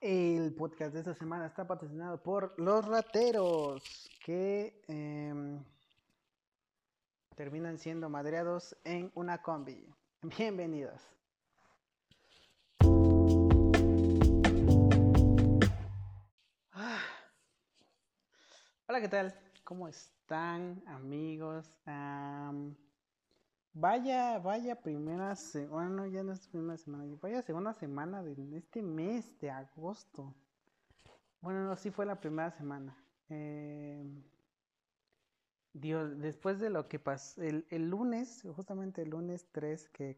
El podcast de esta semana está patrocinado por Los Rateros, que em, terminan siendo madreados en una combi. Bienvenidos. Ah. Hola, ¿qué tal? ¿Cómo están, amigos? Vaya, vaya primera semana, ya no es primera semana, vaya segunda semana de este mes de agosto. Bueno, no, sí fue la primera semana. Eh, Dios, después de lo que pasó, el, lunes, justamente el lunes 3 que,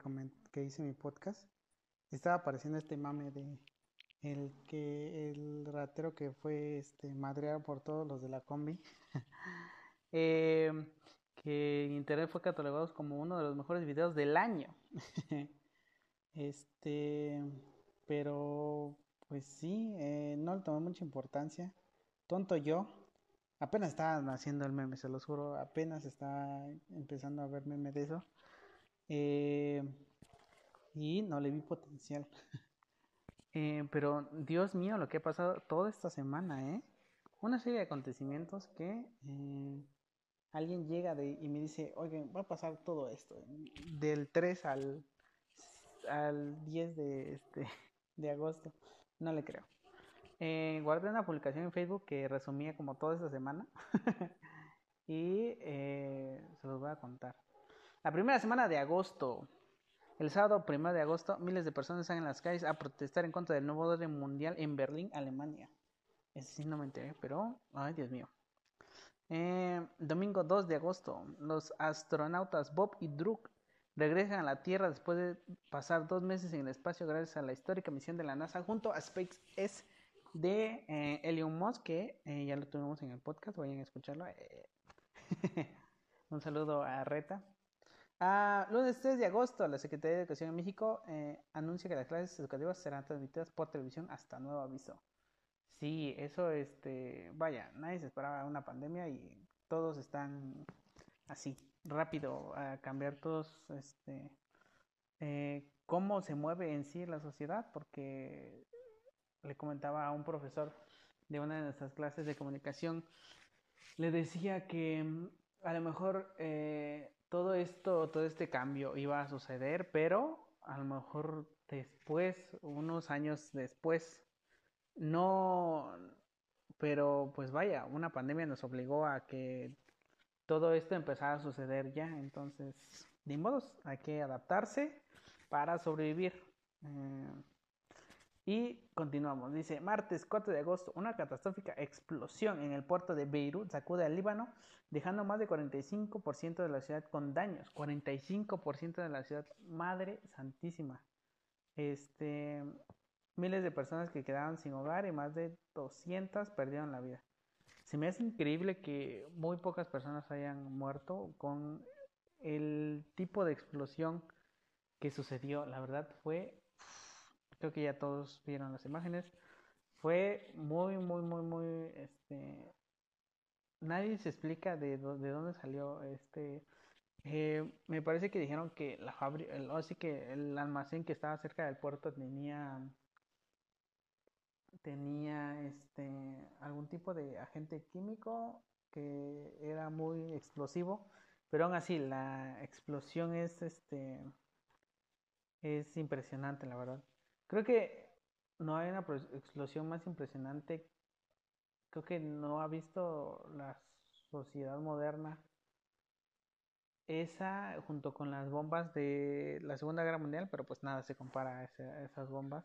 que hice mi podcast, estaba apareciendo este mame de el que el ratero que fue este madreado por todos los de la combi. eh, que en internet fue catalogado como uno de los mejores videos del año. este, pero pues sí, eh, no le tomé mucha importancia. Tonto yo. Apenas estaba haciendo el meme, se los juro. Apenas estaba empezando a ver meme de eso. Eh, y no le vi potencial. Eh, pero Dios mío, lo que ha pasado toda esta semana, ¿eh? Una serie de acontecimientos que alguien llega de, y me dice, oigan, va a pasar todo esto, del 3 al, al 10 de, este, de agosto. No le creo. Eh, guardé una publicación en Facebook que resumía como toda esta semana y eh, se los voy a contar. La primera semana de agosto, el sábado primero de agosto, miles de personas salen en las calles a protestar en contra del nuevo orden mundial en Berlín, Alemania. Ese sí no me enteré, pero, ay Dios mío. Eh, domingo 2 de agosto, los astronautas Bob y Druk regresan a la Tierra después de pasar dos meses en el espacio gracias a la histórica misión de la NASA junto a SpaceX de eh, Elon que eh, ya lo tuvimos en el podcast, vayan a escucharlo. Un saludo a Reta. Lunes 3 de agosto, la Secretaría de Educación en México anuncia que las clases educativas serán transmitidas por televisión hasta nuevo aviso. Sí, eso, este, vaya, nadie se esperaba una pandemia y todos están así, rápido a cambiar todos, este, eh, cómo se mueve en sí la sociedad, porque le comentaba a un profesor de una de nuestras clases de comunicación, le decía que mm, a lo mejor eh, todo esto, todo este cambio iba a suceder, pero a lo mejor después, unos años después, no, pero pues vaya, una pandemia nos obligó a que todo esto empezara a suceder ya, entonces, de modos, hay que adaptarse para sobrevivir. Eh, y continuamos, dice, martes 4 de agosto, una catastrófica explosión en el puerto de Beirut sacude al Líbano, dejando más de 45% de la ciudad con daños, 45% de la ciudad, madre santísima. Este, miles de personas que quedaron sin hogar y más de 200 perdieron la vida. Se me hace increíble que muy pocas personas hayan muerto con el tipo de explosión que sucedió. La verdad fue, creo que ya todos vieron las imágenes, fue muy, muy, muy, muy, este, nadie se explica de, de dónde salió este. Eh, me parece que dijeron que la fábrica, así que el almacén que estaba cerca del puerto tenía tenía este algún tipo de agente químico que era muy explosivo, pero aún así la explosión es este es impresionante, la verdad. Creo que no hay una explosión más impresionante. Creo que no ha visto la sociedad moderna esa junto con las bombas de la Segunda Guerra Mundial, pero pues nada se compara a esas bombas.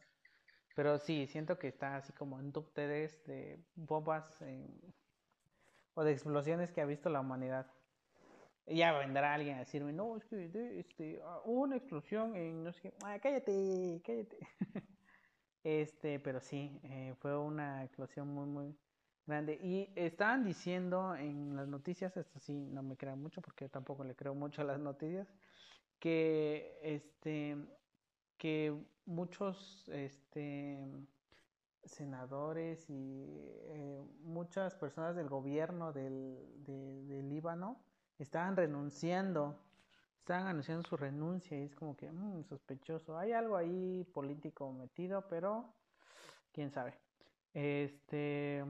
Pero sí, siento que está así como en top 3 de bombas o de explosiones que ha visto la humanidad. Ya vendrá alguien a decirme, no, es que este, ah, hubo una explosión en no sé qué. Ah, cállate, cállate. este, pero sí, eh, fue una explosión muy, muy grande. Y estaban diciendo en las noticias, esto sí, no me crean mucho porque tampoco le creo mucho a las noticias, que este que muchos este, senadores y eh, muchas personas del gobierno del, Líbano estaban renunciando, estaban anunciando su renuncia y es como que mm, sospechoso. Hay algo ahí político metido, pero quién sabe. Este,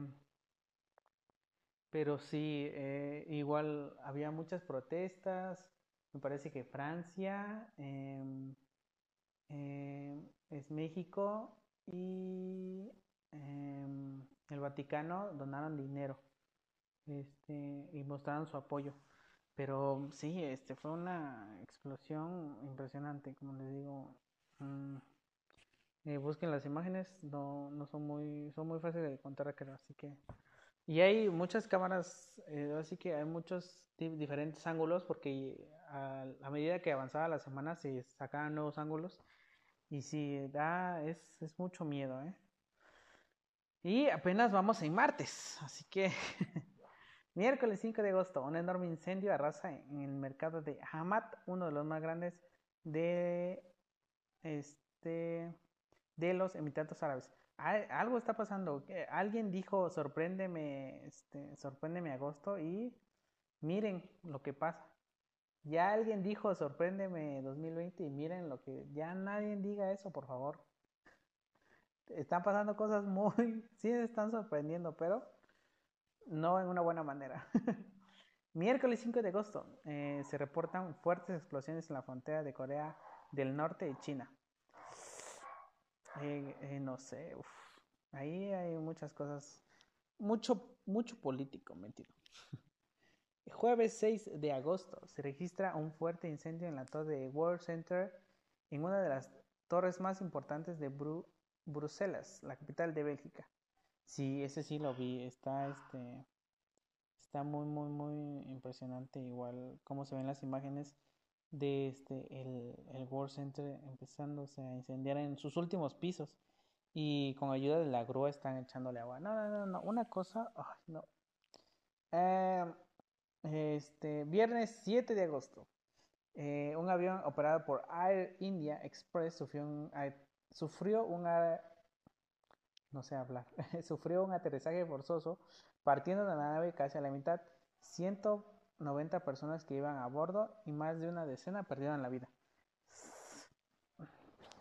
pero sí, eh, igual había muchas protestas. Me parece que Francia, em, em, es México y em, el Vaticano donaron dinero este, y mostraron su apoyo. Pero sí, este fue una explosión impresionante, como les digo. Mm, eh, busquen las imágenes, no, no son muy, son muy fáciles de contar, así que y hay muchas cámaras, eh, así que hay muchos diferentes ángulos porque a, medida que avanzaba la semana se sacaban nuevos ángulos y sí, da, es, es mucho miedo, ¿eh? Y apenas vamos en martes, así que miércoles 5 de agosto, un enorme incendio arrasa en el mercado de Hamad, uno de los más grandes de, este, de los Emiratos Árabes algo está pasando. Alguien dijo, sorpréndeme, este, sorpréndeme agosto y miren lo que pasa. Ya alguien dijo, sorpréndeme 2020 y miren lo que... Ya nadie diga eso, por favor. Están pasando cosas muy... Sí, están sorprendiendo, pero no en una buena manera. Miércoles 5 de agosto eh, se reportan fuertes explosiones en la frontera de Corea del Norte y China. Eh, eh, no sé, ahí hay muchas cosas, mucho, mucho político metido. jueves 6 de agosto se registra un fuerte incendio en la torre de World Center, en una de las torres más importantes de Bruselas, la capital de Bélgica. Sí, ese sí lo vi, está este está muy muy muy impresionante igual como se ven las imágenes de este, el, World Center empezándose a incendiar en sus últimos pisos y con ayuda de la grúa están echándole agua. No, no, no, no, una cosa, no. Em, este, viernes 7 de agosto, eh, un avión operado por Air India Express sufrió un, sufrió una, no sé hablar, sufrió un aterrizaje forzoso partiendo de la nave casi a la mitad. Ciento 90 personas que iban a bordo y más de una decena perdieron la vida.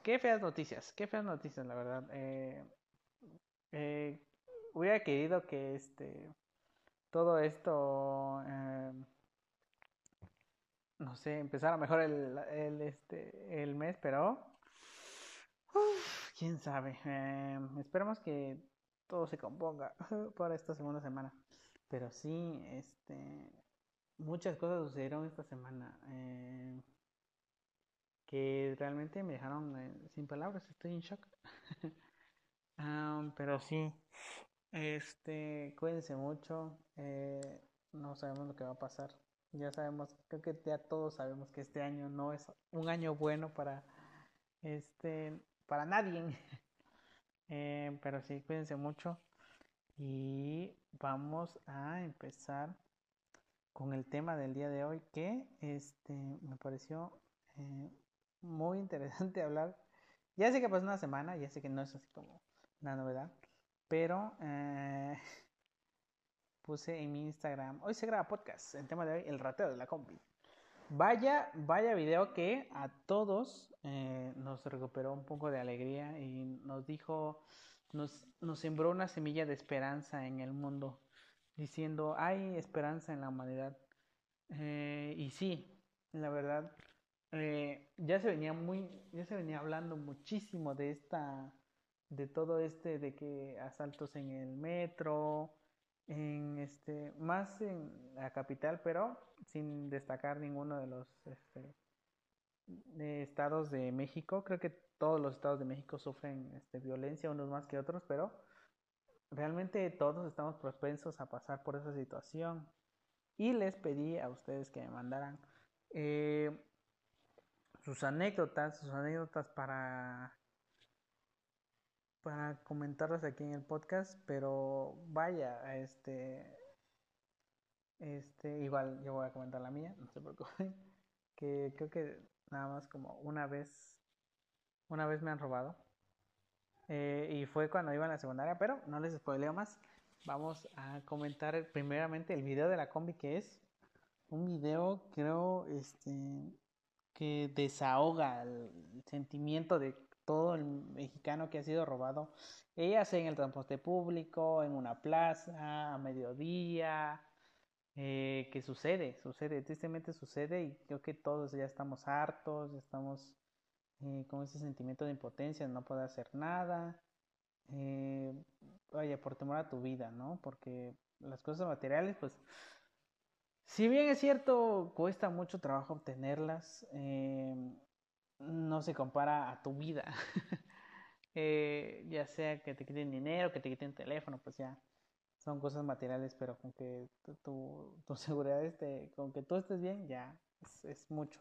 Qué feas noticias, qué feas noticias, la verdad. Eh, eh, hubiera querido que este todo esto, eh, no sé, empezara mejor el, el, este, el mes, pero quién sabe. esperemos que todo se componga para esta segunda semana. Pero sí, este, muchas cosas sucedieron esta semana eh, que realmente me dejaron eh, sin palabras, estoy en shock. pero sí, este, cuídense mucho, eh, no sabemos lo que va a pasar. Ya sabemos, creo que ya todos sabemos que este año no es un año bueno para este para nadie. pero sí, cuídense mucho y vamos a empezar con el tema del día de hoy que este, me pareció eh, muy interesante hablar. Ya sé que pasó una semana, ya sé que no es así como una novedad, pero eh, puse en mi Instagram, hoy se graba podcast, el tema de hoy, el rateo de la combi. Vaya, vaya video que a todos eh, nos recuperó un poco de alegría y nos dijo, nos, nos sembró una semilla de esperanza en el mundo diciendo hay esperanza en la humanidad. Eh, y sí, la verdad, eh, ya se venía muy, ya se venía hablando muchísimo de esta, de todo este, de que asaltos en el metro, en este, más en la capital, pero sin destacar ninguno de los este, estados de México. Creo que todos los estados de México sufren este, violencia, unos más que otros, pero realmente todos estamos propensos a pasar por esa situación. Y les pedí a ustedes que me mandaran eh, sus anécdotas, sus anécdotas para para comentarlas aquí en el podcast, pero vaya, este este igual yo voy a comentar la mía, no se preocupen, que creo que nada más como una vez una vez me han robado eh, y fue cuando iba en la secundaria, pero no les spoileo más. Vamos a comentar primeramente el video de la combi que es un video creo este que desahoga el sentimiento de todo el mexicano que ha sido robado, ella sea en el transporte público, en una plaza, a mediodía, eh, que sucede, sucede, tristemente sucede y creo que todos ya estamos hartos, estamos eh, con ese sentimiento de impotencia, no poder hacer nada, eh, vaya, por temor a tu vida, ¿no? Porque las cosas materiales, pues, si bien es cierto, cuesta mucho trabajo obtenerlas, eh, no se compara a tu vida. eh, ya sea que te quiten dinero, que te quiten teléfono, pues ya son cosas materiales, pero con que tu, tu, seguridad esté, con que tú estés bien, ya es, es, mucho.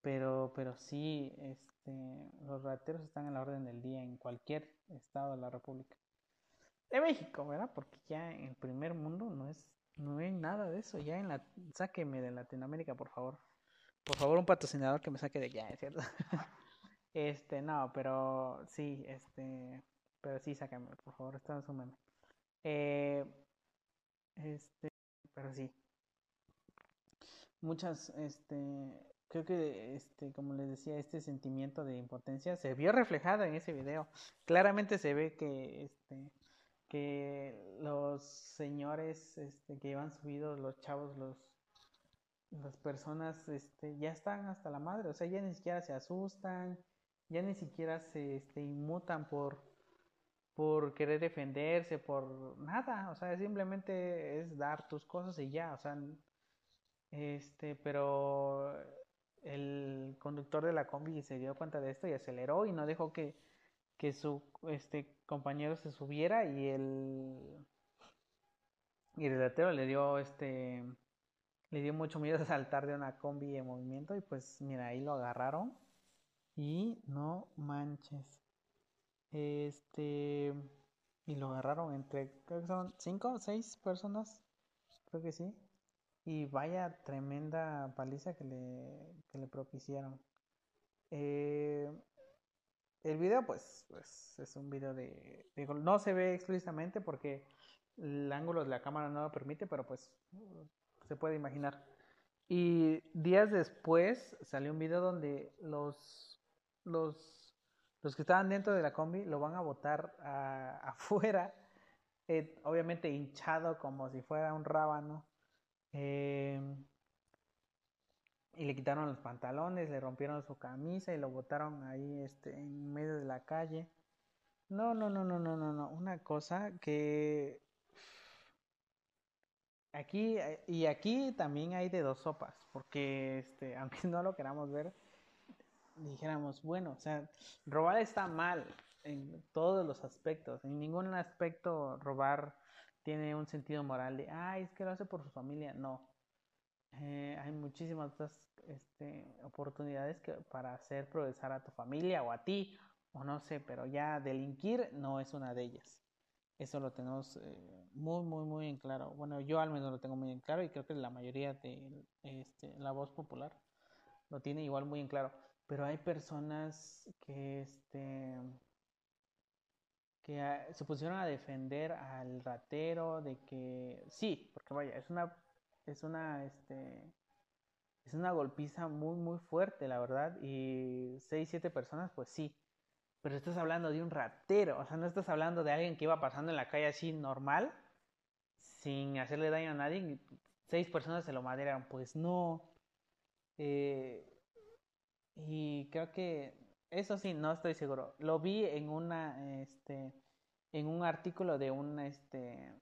Pero, pero sí, este, los rateros están en la orden del día en cualquier estado de la República. De México, ¿verdad? Porque ya en el primer mundo no es, no hay nada de eso. Ya en la, sáqueme de Latinoamérica, por favor. Por favor, un patrocinador que me saque de ¿es cierto? este, no, pero sí, este, pero sí, sácame, por favor, esto es un meme. Eh, este, pero sí. Muchas, este, creo que, este, como les decía, este sentimiento de impotencia se vio reflejado en ese video. Claramente se ve que, este, que los señores, este, que iban subidos, los chavos, los las personas este, ya están hasta la madre, o sea, ya ni siquiera se asustan, ya ni siquiera se este, inmutan por, por querer defenderse, por nada, o sea, simplemente es dar tus cosas y ya, o sea, este, pero el conductor de la combi se dio cuenta de esto y aceleró y no dejó que, que su este compañero se subiera y el y el le dio este le dio mucho miedo saltar de una combi en movimiento y pues mira, ahí lo agarraron y no manches. Este y lo agarraron entre creo que son cinco o seis personas, creo que sí. Y vaya tremenda paliza que le, que le propiciaron. Eh, el video pues, pues es un video de, de, no se ve explícitamente porque el ángulo de la cámara no lo permite, pero pues se puede imaginar. Y días después salió un video donde los, los, los que estaban dentro de la combi lo van a botar afuera, eh, obviamente hinchado como si fuera un rábano. Eh, y le quitaron los pantalones, le rompieron su camisa y lo botaron ahí este, en medio de la calle. No, no, no, no, no, no, no. Una cosa que Aquí, eh, y aquí también hay de dos sopas, porque este, aunque no lo queramos ver, dijéramos, bueno, o sea, robar está mal en todos los aspectos, en ningún aspecto robar tiene un sentido moral de, ay, es que lo hace por su familia, no. Eh, hay muchísimas otras este, oportunidades que, para hacer progresar a tu familia o a ti, o no sé, pero ya delinquir no es una de ellas. Eso lo tenemos eh, muy, muy, muy en claro. Bueno, yo al menos lo tengo muy en claro y creo que la mayoría de este, la voz popular lo tiene igual muy en claro. Pero hay personas que, este, que a, se pusieron a defender al ratero de que sí, porque vaya, es una, es una, este, es una golpiza muy, muy fuerte, la verdad. Y seis, siete personas, pues sí pero estás hablando de un ratero, o sea, no estás hablando de alguien que iba pasando en la calle así normal, sin hacerle daño a nadie, seis personas se lo maderaron, pues no. Eh, y creo que eso sí, no estoy seguro. Lo vi en una, este, en un artículo de un, este,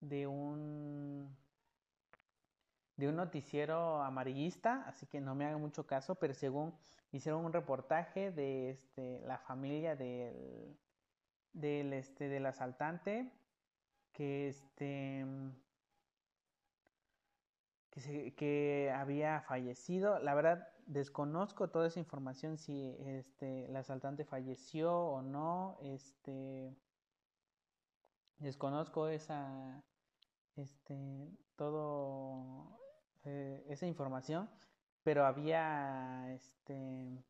de un, de un noticiero amarillista, así que no me hagan mucho caso, pero según hicieron un reportaje de este, la familia del, del, este, del asaltante que, este, que, se, que había fallecido. La verdad, desconozco toda esa información si este, el asaltante falleció o no. Este, desconozco esa, este, todo eh, esa información pero había este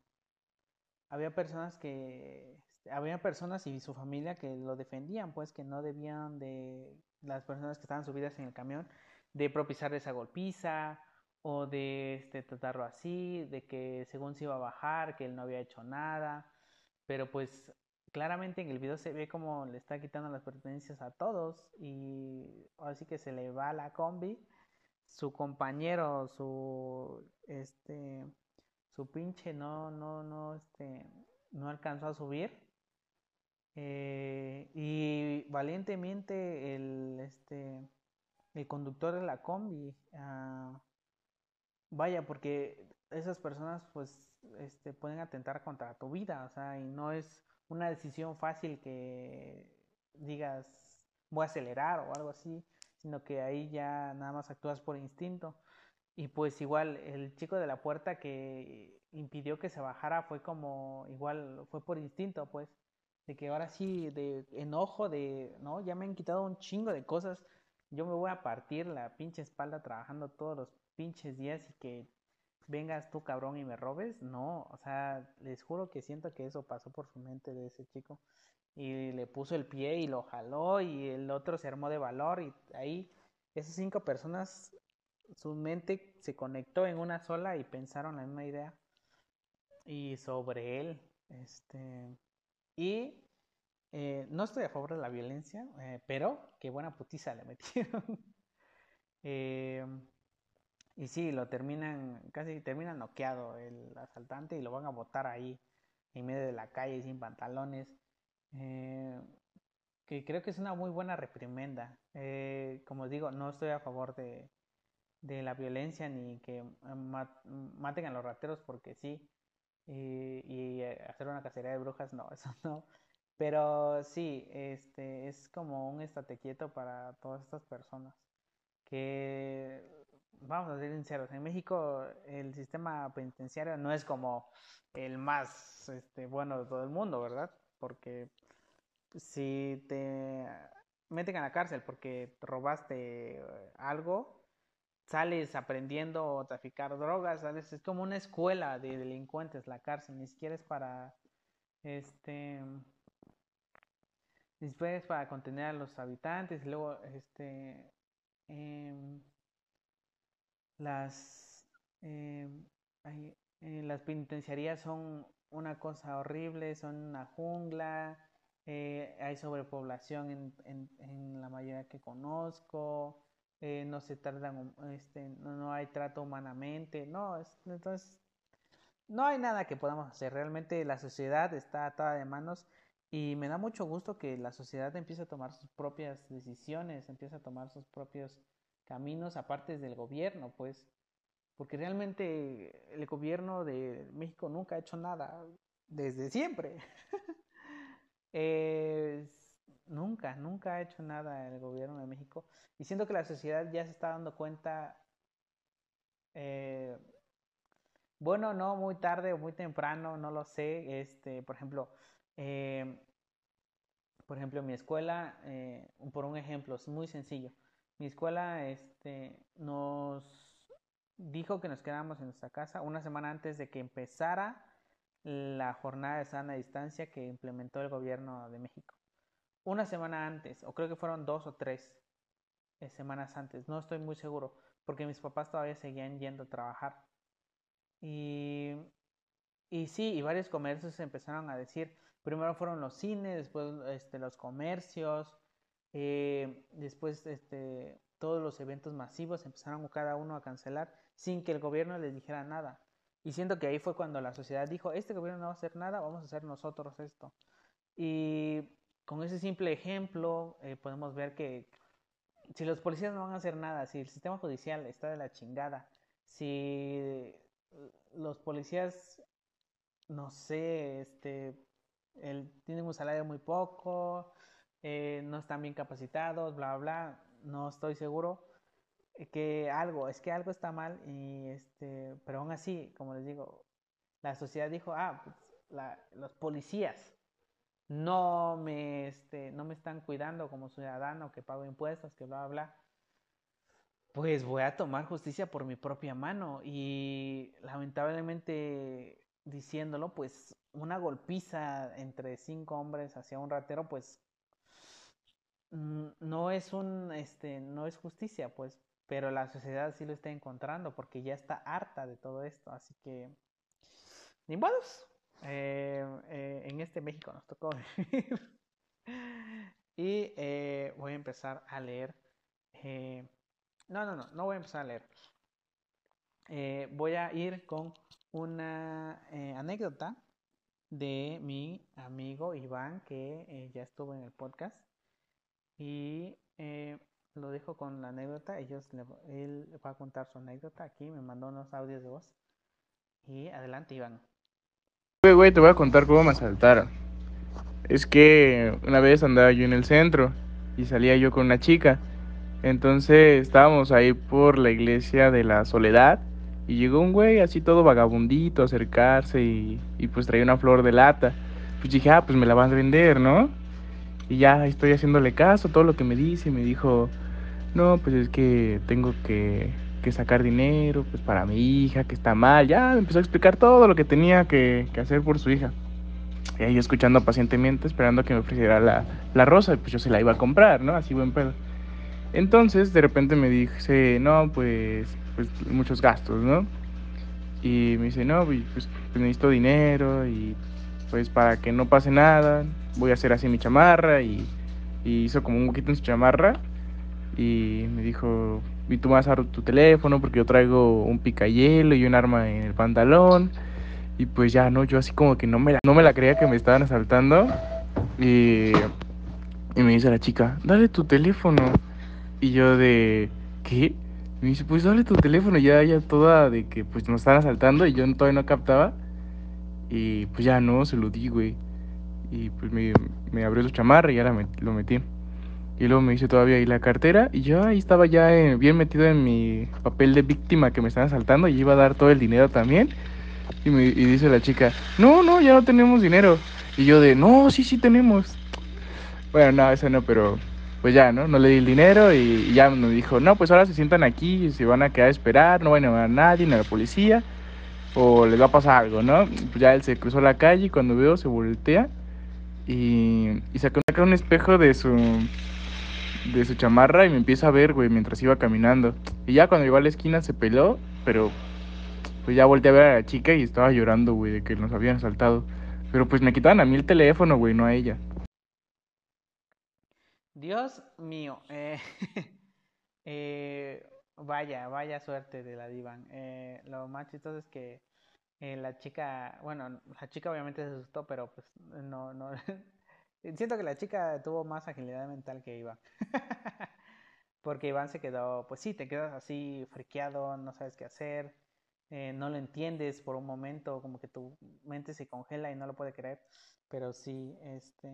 había personas que este, había personas y su familia que lo defendían pues que no debían de las personas que estaban subidas en el camión de propiciar esa golpiza o de este tratarlo así de que según se iba a bajar que él no había hecho nada pero pues claramente en el video se ve como le está quitando las pertenencias a todos y así que se le va la combi, su compañero, su este su pinche no no no este no alcanzó a subir eh, y valientemente el este el conductor de la combi uh, vaya porque esas personas pues este pueden atentar contra tu vida o sea y no es una decisión fácil que digas voy a acelerar o algo así, sino que ahí ya nada más actúas por instinto. Y pues igual el chico de la puerta que impidió que se bajara fue como igual fue por instinto, pues, de que ahora sí de enojo de, no, ya me han quitado un chingo de cosas, yo me voy a partir la pinche espalda trabajando todos los pinches días y que vengas tú cabrón y me robes, no, o sea, les juro que siento que eso pasó por su mente de ese chico y le puso el pie y lo jaló y el otro se armó de valor y ahí esas cinco personas su mente se conectó en una sola y pensaron la misma idea y sobre él este y eh, no estoy a favor de la violencia eh, pero qué buena putiza le metieron eh, y sí, lo terminan, casi terminan noqueado el asaltante y lo van a botar ahí en medio de la calle sin pantalones. Eh, que creo que es una muy buena reprimenda. Eh, como digo, no estoy a favor de, de la violencia ni que maten a los rateros porque sí. Y, y, hacer una cacería de brujas, no, eso no. Pero sí, este es como un estate quieto para todas estas personas que vamos a ser sinceros, en México el sistema penitenciario no es como el más este, bueno de todo el mundo, ¿verdad? Porque si te meten a la cárcel porque robaste algo, sales aprendiendo a traficar drogas, ¿sabes? Es como una escuela de delincuentes la cárcel, ni siquiera es para este ni siquiera es para contener a los habitantes, y luego este eh, las, eh, eh, las penitenciarías son una cosa horrible, son una jungla, eh, hay sobrepoblación en, en, en, la mayoría que conozco, eh, no se tardan, este, no, no, hay trato humanamente, no, es, entonces no hay nada que podamos hacer, realmente la sociedad está atada de manos y me da mucho gusto que la sociedad empiece a tomar sus propias decisiones, empiece a tomar sus propios caminos aparte del gobierno, pues, porque realmente el gobierno de México nunca ha hecho nada desde siempre. nunca, nunca ha hecho nada el gobierno de México. Y siento que la sociedad ya se está dando cuenta, eh, bueno, no muy tarde o muy temprano, no lo sé. Este, por ejemplo, eh, por ejemplo, mi escuela, eh, por un ejemplo, es muy sencillo mi escuela este, nos dijo que nos quedáramos en nuestra casa una semana antes de que empezara la jornada de sana distancia que implementó el gobierno de México. Una semana antes, o creo que fueron dos o tres eh, semanas antes, no estoy muy seguro, porque mis papás todavía seguían yendo a trabajar. Y, y sí, y varios comercios empezaron a decir, primero fueron los cines, después este, los comercios, eh, después, este, todos los eventos masivos empezaron cada uno a cancelar sin que el gobierno les dijera nada. Y siento que ahí fue cuando la sociedad dijo, este gobierno no va a hacer nada, vamos a hacer nosotros esto. Y con ese simple ejemplo eh, podemos ver que si los policías no van a hacer nada, si el sistema judicial está de la chingada, si los policías, no sé, este, tienen un salario muy poco, eh, no están bien capacitados, bla, bla, no estoy seguro que algo, es que algo está mal y este, pero aún así, como les digo, la sociedad dijo, ah, pues, los policías no me, este, no me están cuidando como ciudadano que pago impuestos, que bla, bla, bla. Pues voy a tomar justicia por mi propia mano y lamentablemente diciéndolo, pues una golpiza entre cinco hombres hacia un ratero, pues Mm, no es un, este, no es justicia, pues, pero la sociedad sí lo está encontrando porque ya está harta de todo esto, así que, ni eh, eh, en este México nos tocó vivir. y eh, voy a empezar a leer. no, no, no, no voy a empezar a leer. voy a ir con una anécdota de mi amigo Iván, que ya estuvo en el podcast. Y lo dejo con la anécdota. Ellos, él va a contar su anécdota aquí. Me mandó unos audios de voz. Y adelante, Iván. Güey, te voy a contar cómo me asaltaron. Es que una vez andaba yo en el centro y salía yo con una chica. Entonces estábamos ahí por la iglesia de la Soledad y llegó un güey así todo vagabundito a acercarse y, y pues traía una flor de lata. Pues dije, ah, pues me la van a vender, ¿no? Y ya estoy haciéndole caso, todo lo que me dice. Me dijo, no, pues es que tengo que, sacar dinero pues para mi hija, que está mal. Ya me empezó a explicar todo lo que tenía que, hacer por su hija. Y ahí escuchando pacientemente, esperando que me ofreciera la, la rosa, pues yo se la iba a comprar, ¿no? Así buen pedo. Entonces, de repente me dice, no, pues, pues muchos gastos, ¿no? Y me dice, no, pues, pues necesito dinero y pues para que no pase nada, voy a hacer así mi chamarra y, y hizo como un poquito en su chamarra y me dijo, y tú vas a dar tu teléfono porque yo traigo un picayelo y un arma en el pantalón. Y pues ya, ¿no? Yo así como que no me la, no me la creía que me estaban asaltando. Y, y me dice la chica, dale tu teléfono. Y yo de, ¿qué? me dice, pues dale tu teléfono. Ya, ya toda de que pues nos están asaltando y yo todavía no captaba. Y pues ya no, se lo di, güey. Y pues me, me abrió su chamarra y ya la lo metí. Y luego me dice todavía ahí la cartera. Y yo ahí estaba ya eh, bien metido en mi papel de víctima que me estaban asaltando. Y iba a dar todo el dinero también. Y, me, dice la chica, no, no, ya no tenemos dinero. Y yo de, no, sí, sí tenemos. Bueno, no, eso no, pero pues ya, ¿no? No le di el dinero y, ya me dijo, no, pues ahora se sientan aquí y se van a quedar a esperar, no van a a nadie, ni a la policía, o les va a pasar algo, ¿no? Pues ya él se cruzó la calle y cuando veo se voltea y, y sacó un espejo de su de su chamarra y me empieza a ver, güey, mientras iba caminando. Y ya cuando llegó a la esquina se peló, pero pues ya volteé a ver a la chica y estaba llorando, güey, de que nos habían asaltado. Pero pues me quitaban a mí el teléfono, güey, no a ella. Dios mío, eh, eh, vaya, vaya suerte de la divan. Eh, lo más chistoso es que la chica, bueno, la chica obviamente se asustó, pero pues no, no, Siento que la chica tuvo más agilidad mental que Iván. Porque Iván se quedó, pues sí, te quedas así friqueado, no sabes qué hacer, eh, no lo entiendes por un momento, como que tu mente se congela y no lo puede creer. Pero sí, este,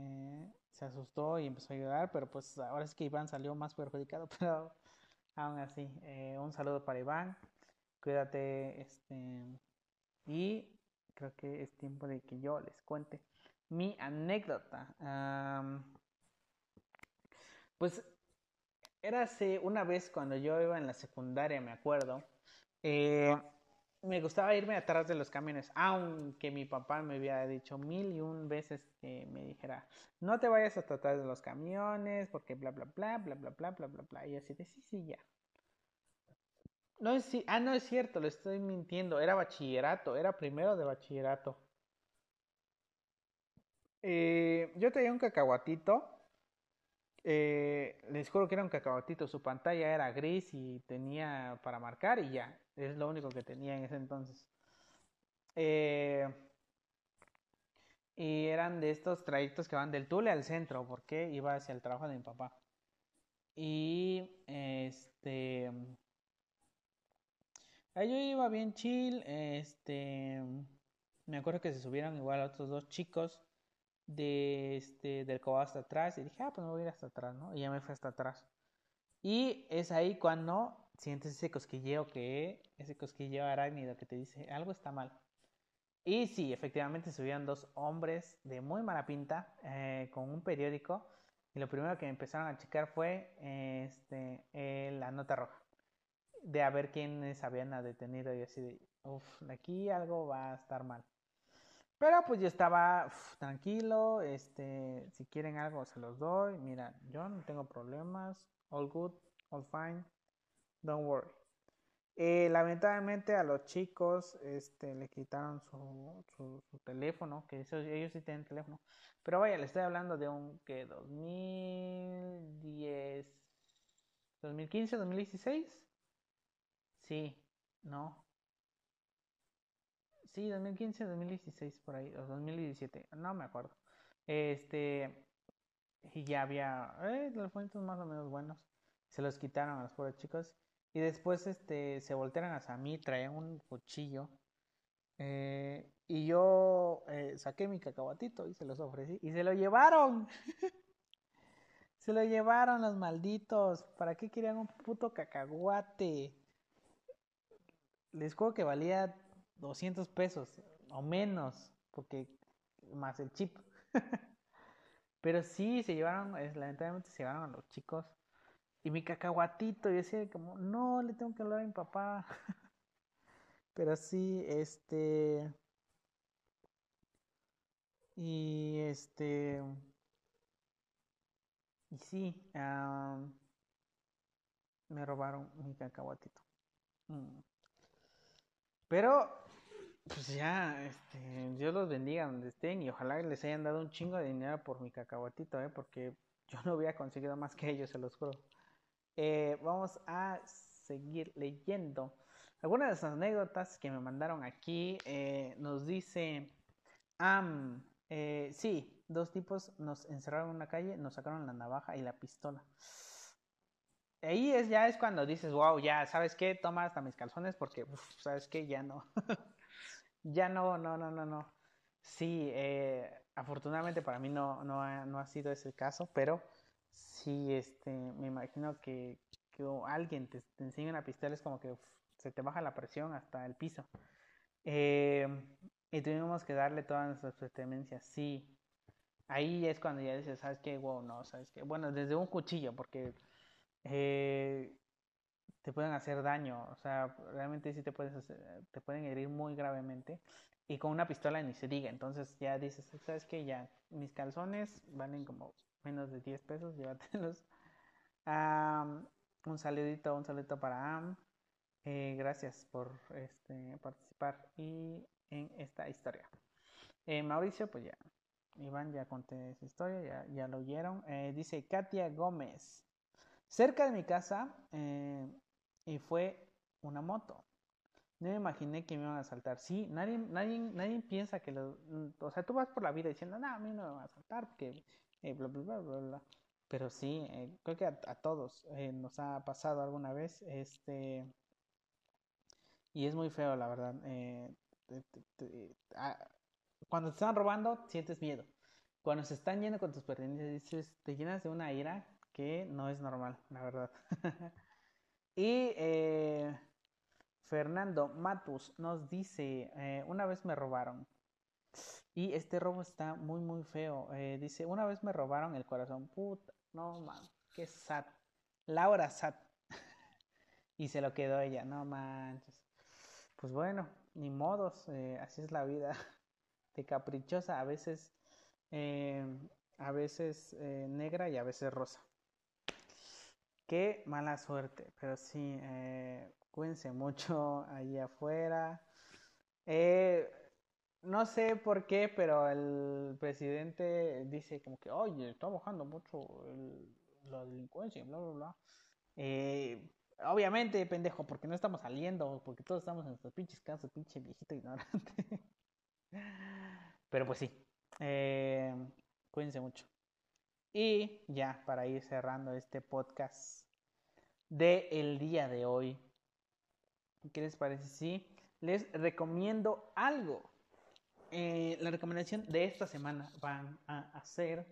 se asustó y empezó a llorar, pero pues ahora es que Iván salió más perjudicado, pero aún así, eh, un saludo para Iván, cuídate, este, y creo que es tiempo de que yo les cuente mi anécdota. pues era hace una vez cuando yo iba en la secundaria, me acuerdo. Eh, me gustaba irme atrás de los camiones, aunque mi papá me había dicho mil y un veces que me dijera, no te vayas hasta atrás de los camiones, porque bla, bla, bla, bla, bla, bla, bla, bla, bla. Y así de, sí, sí, ya. No es, ah, no es cierto, le estoy mintiendo, era bachillerato, era primero de bachillerato. Eh, yo tenía un cacahuatito. Eh, les juro que era un cacahuatito. Su pantalla era gris y tenía para marcar y ya. Es lo único que tenía en ese entonces. Eh, y eran de estos trayectos que van del Tule al centro, porque iba hacia el trabajo de mi papá. Y este. Ahí yo iba bien chill. Este. Me acuerdo que se subieron igual otros dos chicos de este, del cobo hasta atrás y dije, ah, pues me voy a ir hasta atrás, ¿no? Y ya me fui hasta atrás. Y es ahí cuando sientes ese cosquilleo que, ese cosquilleo arácnido que te dice, algo está mal. Y sí, efectivamente subían dos hombres de muy mala pinta eh, con un periódico y lo primero que empezaron a checar fue este, eh, la nota roja de a ver quiénes habían detenido y así de, uff, aquí algo va a estar mal. Pero pues yo estaba tranquilo, este, si quieren algo se los doy. Mira, yo no tengo problemas, all good, all fine, don't worry. Eh, lamentablemente a los chicos este, le quitaron su, su, teléfono, que ellos sí tienen teléfono. Pero vaya, le estoy hablando de un que 2010, 2015, 2016. Sí, no. Sí, 2015, 2016 por ahí, o 2017, no me acuerdo. Este, y ya había eh, los fuentes más o menos buenos. Se los quitaron a los pobres chicos. Y después este, se voltearon hacia mí, traían un cuchillo. Eh, y yo eh, saqué mi cacahuatito y se los ofrecí. Y se lo llevaron. se lo llevaron los malditos. ¿Para qué querían un puto cacahuate? Les juro que valía 200 pesos o menos. Porque más el chip. Pero sí, se llevaron, lamentablemente se llevaron a los chicos. Y mi cacahuatito, yo decía como, no, le tengo que hablar a mi papá. Pero sí, este... Y este... Y sí, me robaron mi cacahuatito. Mm. Pero pues ya, este, Dios los bendiga donde estén y ojalá les hayan dado un chingo de dinero por mi cacahuatito, ¿eh? porque yo no hubiera conseguido más que ellos, se los juro. Eh, vamos a seguir leyendo. Algunas de esas anécdotas que me mandaron aquí eh, nos dice, um, sí, dos tipos nos encerraron en una calle, nos sacaron la navaja y la pistola. Ahí es, ya es cuando dices, wow, ya, ¿sabes qué? Toma hasta mis calzones porque, ¿sabes qué? Ya no. Ya no, no, no, no, no. Sí, eh, afortunadamente para mí no, no, ha, no ha sido ese caso, pero sí, este, me imagino que, que alguien te, te, enseña una pistola es como que se te baja la presión hasta el piso. Eh, y tuvimos que darle todas nuestras pertenencias, sí. Ahí es cuando ya dices, ¿sabes qué? Wow, no, ¿sabes qué? Bueno, desde un cuchillo, porque eh, te pueden hacer daño, o sea, realmente sí te, puedes te pueden herir muy gravemente y con una pistola ni se diga, entonces ya dices, ¿sabes qué? Ya, mis calzones valen como menos de 10 pesos, llévatelos. un saludito, un saludito para Am. Eh, gracias por este, participar y en esta historia. Eh, Mauricio, pues ya, Iván ya conté esa historia, ya, ya lo oyeron. Eh, dice Katia Gómez. Cerca de mi casa y fue una moto. No me imaginé que me iban a saltar. Sí, nadie, nadie, nadie piensa que lo. O sea, tú vas por la vida diciendo, no, a mí no me van a saltar porque. Eh, bla, bla, bla, bla, Pero sí, eh, creo que a, todos eh, nos ha pasado alguna vez. Este. Y es muy feo, la verdad. cuando te están robando, sientes miedo. Cuando se están yendo con tus pertenencias, te llenas de una ira que no es normal, la verdad. Y eh, Fernando Matus nos dice, eh, una vez me robaron. Y este robo está muy, muy feo. Eh, dice, una vez me robaron el corazón. Puta, no, man, qué sad. Laura sad. y se lo quedó ella, no manches. Pues bueno, ni modos, así es la vida. De caprichosa, a veces, a veces negra y a veces rosa. Qué mala suerte, pero sí, eh, cuídense mucho ahí afuera. Eh, no sé por qué, pero el presidente dice como que, oye, está bajando mucho la delincuencia, bla, bla, bla. Eh, obviamente, pendejo, porque no estamos saliendo, porque todos estamos en nuestros pinches casas, pinche viejito ignorante. pero pues sí, eh, cuídense mucho. Y ya para ir cerrando este podcast de el día de hoy, ¿qué les parece? Sí, les recomiendo algo. Eh, la recomendación de esta semana van a hacer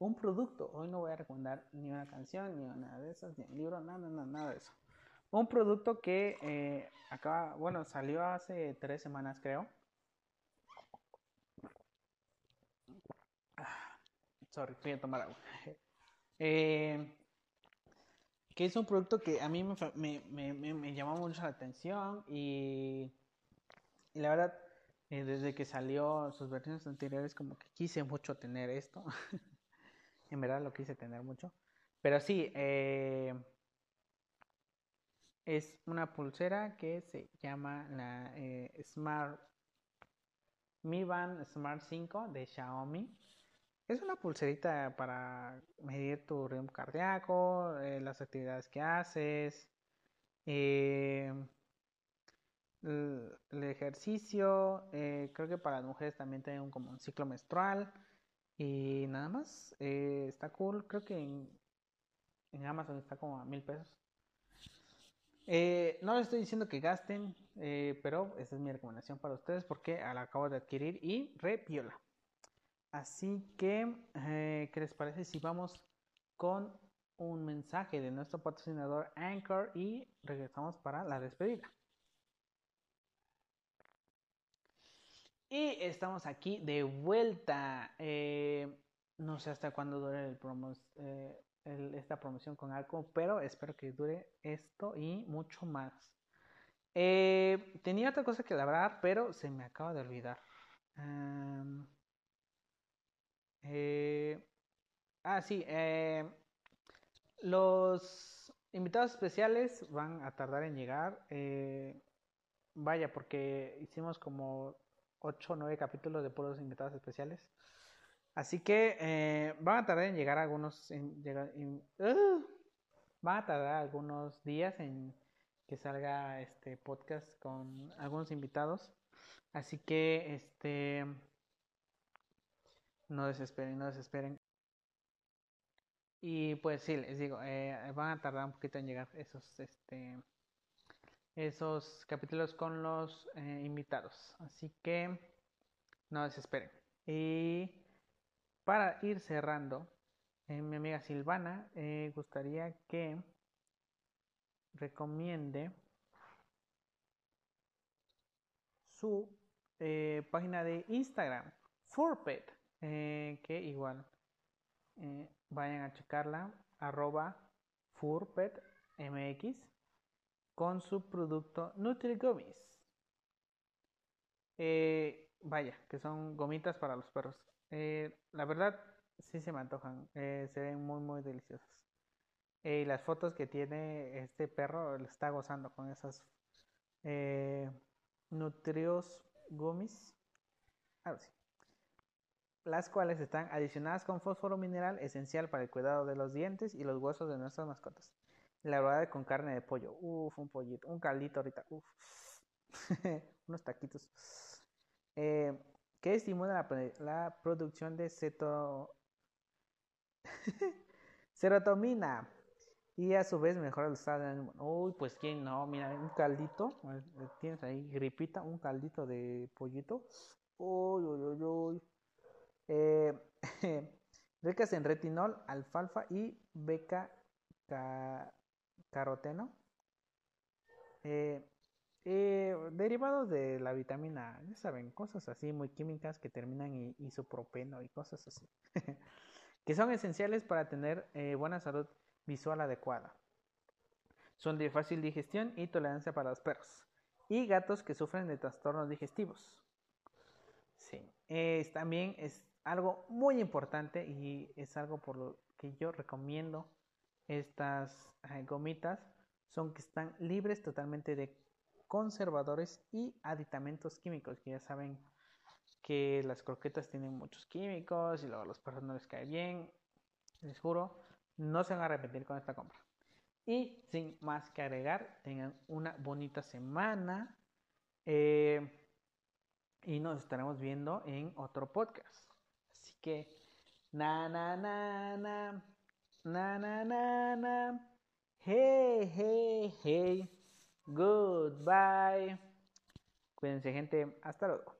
un producto. Hoy no voy a recomendar ni una canción, ni una de esas, ni un libro, nada, nada, nada de eso. Un producto que eh, acaba, bueno, salió hace tres semanas creo. A tomar agua. Eh, que es un producto que a mí me, llamó mucho la atención y, la verdad, eh, desde que salió sus versiones anteriores, como que quise mucho tener esto. en verdad lo quise tener mucho. Pero sí, eh, es una pulsera que se llama la Smart Mi Band Smart 5 de Xiaomi. Es una pulserita para medir tu ritmo cardíaco, eh, las actividades que haces, eh, el, ejercicio. creo que para las mujeres también tienen como un ciclo menstrual. Y nada más. está cool. Creo que en, Amazon está como a mil pesos. Eh, no les estoy diciendo que gasten, eh, pero esa es mi recomendación para ustedes porque la acabo de adquirir y re viola. Así que, eh, ¿qué les parece si vamos con un mensaje de nuestro patrocinador Anchor y regresamos para la despedida? Y estamos aquí de vuelta. no sé hasta cuándo dure promo, esta promoción con algo, pero espero que dure esto y mucho más. Eh, tenía otra cosa que hablar, pero se me acaba de olvidar. Eh, ah, sí. Eh, los invitados especiales van a tardar en llegar. vaya, porque hicimos como 8 o 9 capítulos de puros invitados especiales. Así que eh, van a tardar en llegar algunos. Van a tardar algunos días en que salga este podcast con algunos invitados. Así que este no desesperen, no desesperen. Y pues sí, les digo, eh, van a tardar un poquito en llegar esos este esos capítulos con los eh, invitados. Así que no desesperen. Y para ir cerrando, eh, mi amiga Silvana gustaría que recomiende su página de Instagram, Furpet, que igual vayan a checarla, arroba FurpetMX, con su producto NutriGummies. vaya, que son gomitas para los perros. Eh, la verdad, sí se me antojan. Eh, se ven muy, muy deliciosos. Eh, y las fotos que tiene este perro, lo está gozando con esas nutrios gummies. Ahora sí. Las cuales están adicionadas con fósforo mineral esencial para el cuidado de los dientes y los huesos de nuestras mascotas. Elaborada con carne de pollo. Uf, un pollito. Un caldito ahorita. Uf. Unos taquitos. Eh, que estimula la, producción de serotonina y a su vez mejora el estado de ánimo. Uy, pues quién no, mira, un caldito, tienes ahí gripita, un caldito de pollito. Uy, uy, uy, uy. Eh, ricas en retinol, alfalfa y beca caroteno. Eh, eh, derivados de la vitamina, ya saben, cosas así muy químicas que terminan en isopropeno y cosas así, que son esenciales para tener eh, buena salud visual adecuada. Son de fácil digestión y tolerancia para los perros y gatos que sufren de trastornos digestivos. Sí, también es algo muy importante y es algo por lo que yo recomiendo estas eh, gomitas, son que están libres totalmente de conservadores y aditamentos químicos, que ya saben que las croquetas tienen muchos químicos y luego a los perros no les cae bien. Les juro, no se van a arrepentir con esta compra. Y sin más que agregar, tengan una bonita semana. Eh, y nos estaremos viendo en otro podcast. Que, na, na, na, na, na, na, na, na, hey, hey, hey. Goodbye. Cuídense gente. Hasta luego.